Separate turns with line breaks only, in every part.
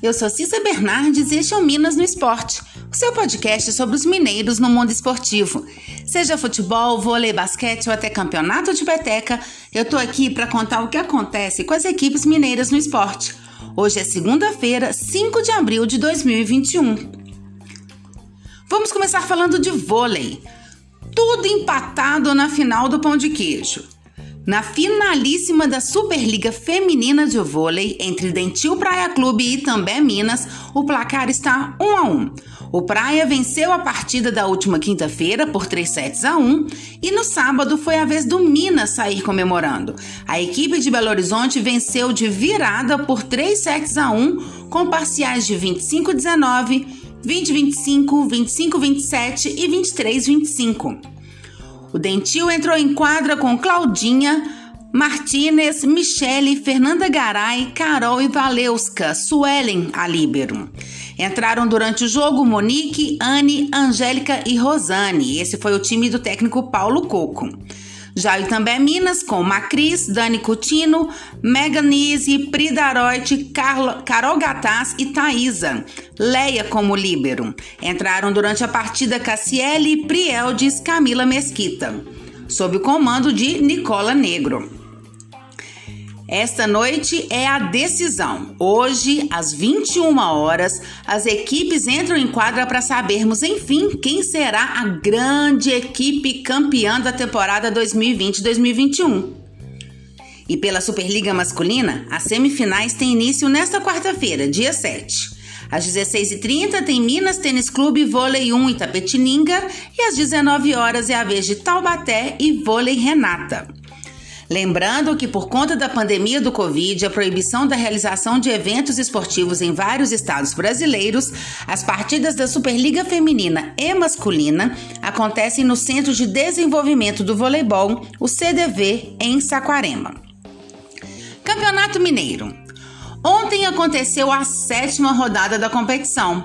Eu sou Cissa Bernardes e este é o Minas no Esporte, o seu podcast sobre os mineiros no mundo esportivo. Seja futebol, vôlei, basquete ou até campeonato de peteca, eu tô aqui para contar o que acontece com as equipes mineiras no esporte. Hoje é segunda-feira, 5 de abril de 2021. Vamos começar falando de vôlei. Tudo empatado na final do pão de queijo. Na finalíssima da Superliga Feminina de Vôlei entre Dentil Praia Clube e Itambé Minas, o placar está 1 a 1. O Praia venceu a partida da última quinta-feira por 3 sets a 1 e no sábado foi a vez do Minas sair comemorando. A equipe de Belo Horizonte venceu de virada por 3 sets a 1 com parciais de 25 19, 20 25, 25 27 e 23 25. O Dentil entrou em quadra com Claudinha, Martinez, Michele, Fernanda Garay, Carol e Valeuska, Suelen a líbero. Entraram durante o jogo Monique, Anne, Angélica e Rosane. Esse foi o time do técnico Paulo Coco. Já o Itambé Minas, com Macris, Dani Coutinho, Meganise, Prida Aroit, Carol Gataz e Thaisa. Leia como líbero. Entraram durante a partida Cassiele, Prieldes, Camila Mesquita. Sob o comando de Nicola Negro. Esta noite é a decisão. Hoje, às 21 horas, as equipes entram em quadra para sabermos, enfim, quem será a grande equipe campeã da temporada 2020-2021. E pela Superliga Masculina, as semifinais têm início nesta quarta-feira, dia 7. Às 16h30 tem Minas Tênis Clube Vôlei 1 Itapetininga e às 19 horas é a vez de Taubaté e Vôlei Renata. Lembrando que, por conta da pandemia do Covid, a proibição da realização de eventos esportivos em vários estados brasileiros, as partidas da Superliga Feminina e Masculina acontecem no Centro de Desenvolvimento do Voleibol, o CDV, em Saquarema. Campeonato Mineiro. Ontem aconteceu a sétima rodada da competição.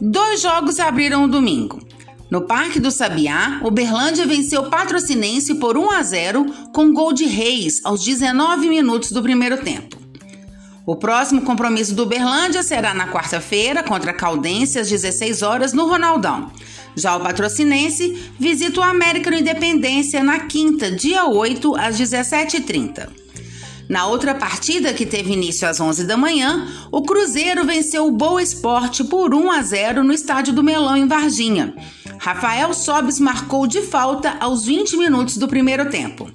Dois jogos abriram o domingo. No Parque do Sabiá, o Berlândia venceu o Patrocinense por 1 a 0 com gol de Reis aos 19 minutos do primeiro tempo. O próximo compromisso do Berlândia será na quarta-feira contra a Caldense às 16 horas no Ronaldão. Já o Patrocinense visita o América no Independência na quinta, dia 8, às 17h30. Na outra partida, que teve início às 11 da manhã, o Cruzeiro venceu o Boa Esporte por 1 a 0 no estádio do Melão, em Varginha. Rafael Sobis marcou de falta aos 20 minutos do primeiro tempo.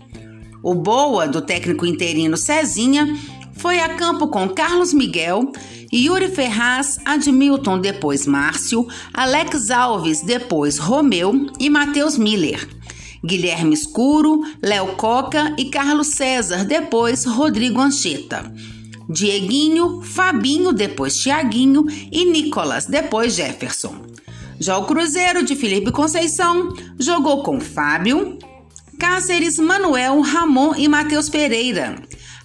O Boa, do técnico interino Cezinha, foi a campo com Carlos Miguel, Yuri Ferraz, Admilton, depois Márcio, Alex Alves, depois Romeu e Matheus Miller. Guilherme Escuro, Léo Coca e Carlos César, depois Rodrigo Ancheta. Dieguinho, Fabinho, depois Tiaguinho e Nicolas, depois Jefferson. Já o Cruzeiro de Felipe Conceição jogou com Fábio, Cáceres, Manuel, Ramon e Matheus Pereira.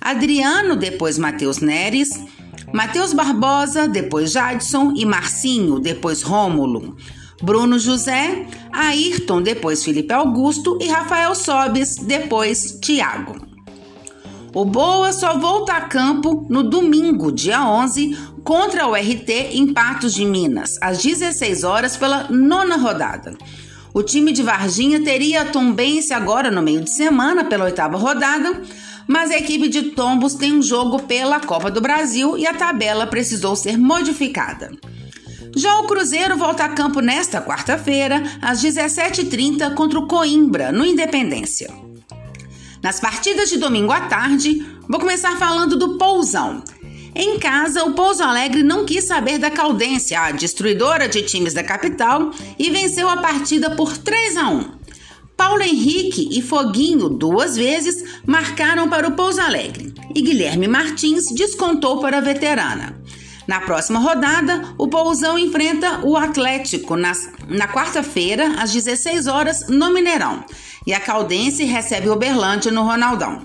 Adriano, depois Matheus Neres. Matheus Barbosa, depois Jadson e Marcinho, depois Rômulo. Bruno José, Ayrton, depois Felipe Augusto e Rafael Sobes, depois Tiago. O Boa só volta a campo no domingo, dia 11, contra o RT em Patos de Minas, às 16 horas pela nona rodada. O time de Varginha teria a Tombense agora no meio de semana pela oitava rodada, mas a equipe de Tombos tem um jogo pela Copa do Brasil e a tabela precisou ser modificada. Já o Cruzeiro volta a campo nesta quarta-feira, às 17h30, contra o Coimbra, no Independência. Nas partidas de domingo à tarde, vou começar falando do Pousão. Em casa, o Pouso Alegre não quis saber da Caldense, a destruidora de times da capital, e venceu a partida por 3 a 1. Paulo Henrique e Foguinho, duas vezes, marcaram para o Pouso Alegre e Guilherme Martins descontou para a veterana. Na próxima rodada, o Pousão enfrenta o Atlético nas, na quarta-feira, às 16 horas, no Mineirão e a Caldense recebe o Berlândia no Ronaldão.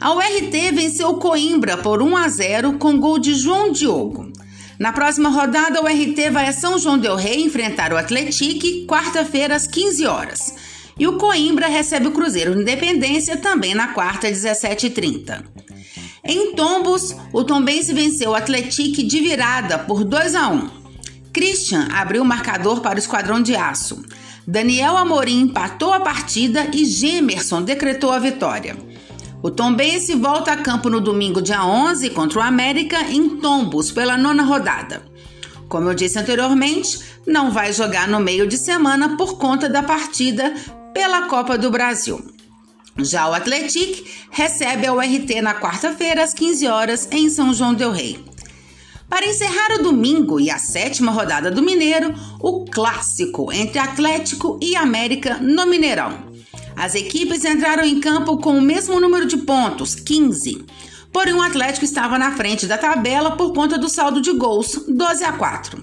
A URT venceu Coimbra por 1 a 0 com gol de João Diogo. Na próxima rodada, o RT vai a São João del Rei enfrentar o Atletique, quarta-feira às 15 horas. E o Coimbra recebe o Cruzeiro Independência também na quarta, às 17h30. Em Tombos, o Tombense venceu o Atlético de virada por 2 a 1. Christian abriu o marcador para o Esquadrão de Aço. Daniel Amorim empatou a partida e Gemerson decretou a vitória. O Tombense volta a campo no domingo, dia 11, contra o América, em Tombos, pela nona rodada. Como eu disse anteriormente, não vai jogar no meio de semana por conta da partida pela Copa do Brasil. Já o Atlético recebe a URT na quarta-feira às 15 horas em São João del Rei. Para encerrar o domingo e a sétima rodada do Mineiro, o clássico entre Atlético e América no Mineirão. As equipes entraram em campo com o mesmo número de pontos, 15. Porém, o Atlético estava na frente da tabela por conta do saldo de gols, 12 a 4.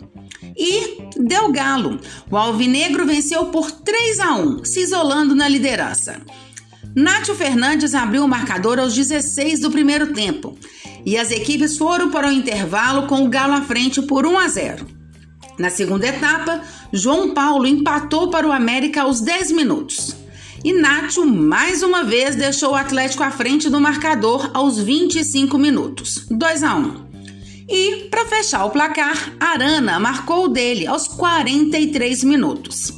E deu galo. O Alvinegro venceu por 3 a 1, se isolando na liderança. Nátio Fernandes abriu o marcador aos 16 do primeiro tempo e as equipes foram para o intervalo com o Galo à frente por 1 a 0. Na segunda etapa, João Paulo empatou para o América aos 10 minutos. E mais uma vez deixou o Atlético à frente do marcador aos 25 minutos, 2 a 1. E, para fechar o placar, Arana marcou o dele aos 43 minutos.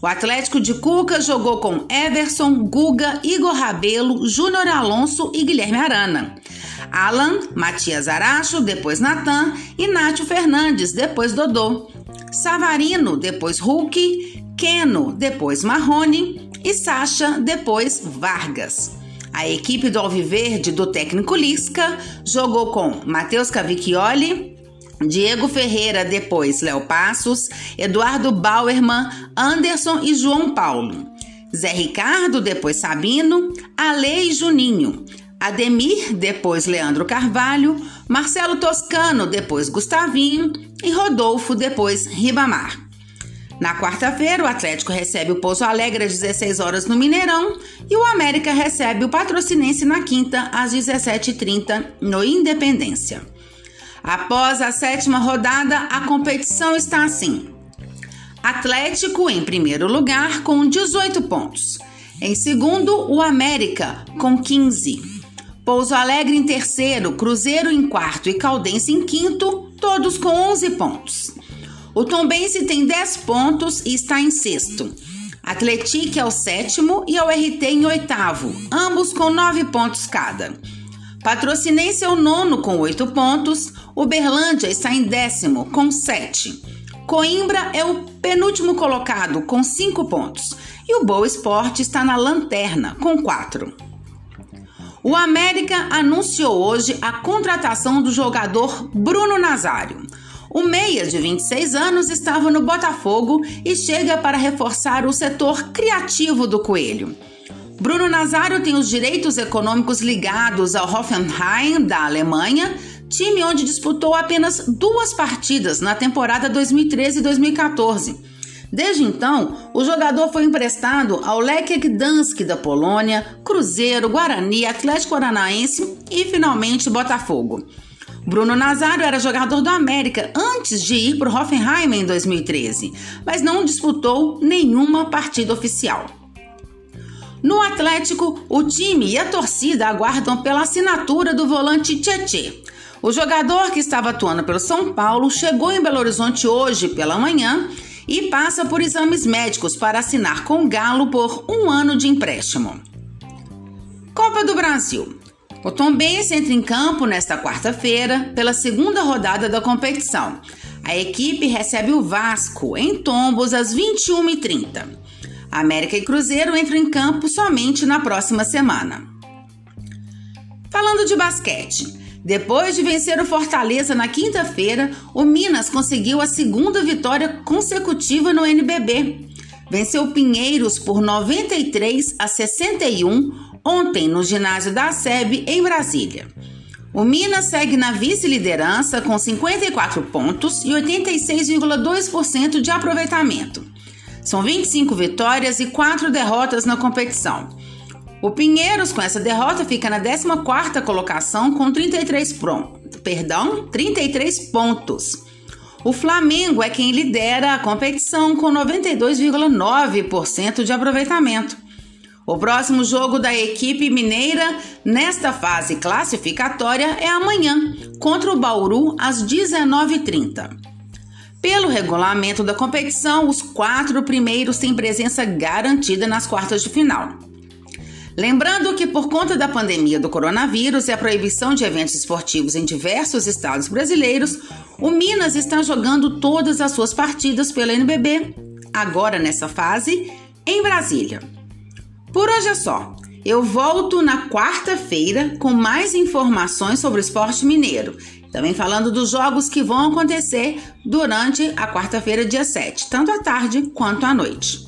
O Atlético de Cuca jogou com Everson, Guga, Igor Rabelo, Júnior Alonso e Guilherme Arana. Alan, Matias Aracho, depois Natan Nátio Fernandes, depois Dodô. Savarino, depois Hulk, Keno, depois Marrone e Sacha, depois Vargas. A equipe do Alviverde do técnico Lisca jogou com Matheus Cavicchioli, Diego Ferreira, depois Léo Passos, Eduardo Bauerman, Anderson e João Paulo. Zé Ricardo, depois Sabino, Ale e Juninho. Ademir, depois Leandro Carvalho, Marcelo Toscano, depois Gustavinho e Rodolfo, depois Ribamar. Na quarta-feira, o Atlético recebe o Pouso Alegre às 16 horas no Mineirão e o América recebe o Patrocinense na quinta às 17h30 no Independência. Após a sétima rodada, a competição está assim: Atlético em primeiro lugar com 18 pontos. Em segundo, o América com 15. Pouso Alegre em terceiro, Cruzeiro em quarto e Caldense em quinto, todos com 11 pontos. O Tombense tem 10 pontos e está em sexto. Atlético é o sétimo e o RT em oitavo, ambos com 9 pontos cada. Patrocinense é o nono com oito pontos, Uberlândia está em décimo com sete. Coimbra é o penúltimo colocado com cinco pontos e o Boa Esporte está na lanterna com quatro. O América anunciou hoje a contratação do jogador Bruno Nazário. O meia de 26 anos estava no Botafogo e chega para reforçar o setor criativo do Coelho. Bruno Nazário tem os direitos econômicos ligados ao Hoffenheim da Alemanha, time onde disputou apenas duas partidas na temporada 2013 e 2014. Desde então, o jogador foi emprestado ao Lech Gdansk da Polônia, Cruzeiro, Guarani, Atlético Paranaense e finalmente Botafogo. Bruno Nazário era jogador do América antes de ir para o Hoffenheim em 2013, mas não disputou nenhuma partida oficial. No Atlético, o time e a torcida aguardam pela assinatura do volante Tietê. O jogador que estava atuando pelo São Paulo chegou em Belo Horizonte hoje pela manhã e passa por exames médicos para assinar com Galo por um ano de empréstimo. Copa do Brasil. O Tombense entra em campo nesta quarta-feira pela segunda rodada da competição. A equipe recebe o Vasco em Tombos às 21h30. América e Cruzeiro entram em campo somente na próxima semana. Falando de basquete, depois de vencer o Fortaleza na quinta-feira, o Minas conseguiu a segunda vitória consecutiva no NBB. Venceu Pinheiros por 93 a 61 ontem no ginásio da SEB em Brasília. O Minas segue na vice-liderança com 54 pontos e 86,2% de aproveitamento. São 25 vitórias e 4 derrotas na competição. O Pinheiros, com essa derrota, fica na 14ª colocação com 33, pronto, perdão, 33 pontos. O Flamengo é quem lidera a competição com 92,9% de aproveitamento. O próximo jogo da equipe mineira nesta fase classificatória é amanhã, contra o Bauru, às 19h30. Pelo regulamento da competição, os quatro primeiros têm presença garantida nas quartas de final. Lembrando que, por conta da pandemia do coronavírus e a proibição de eventos esportivos em diversos estados brasileiros, o Minas está jogando todas as suas partidas pela NBB, agora nessa fase, em Brasília. Por hoje é só. Eu volto na quarta-feira com mais informações sobre o esporte mineiro. Também falando dos jogos que vão acontecer durante a quarta-feira, dia 7, tanto à tarde quanto à noite.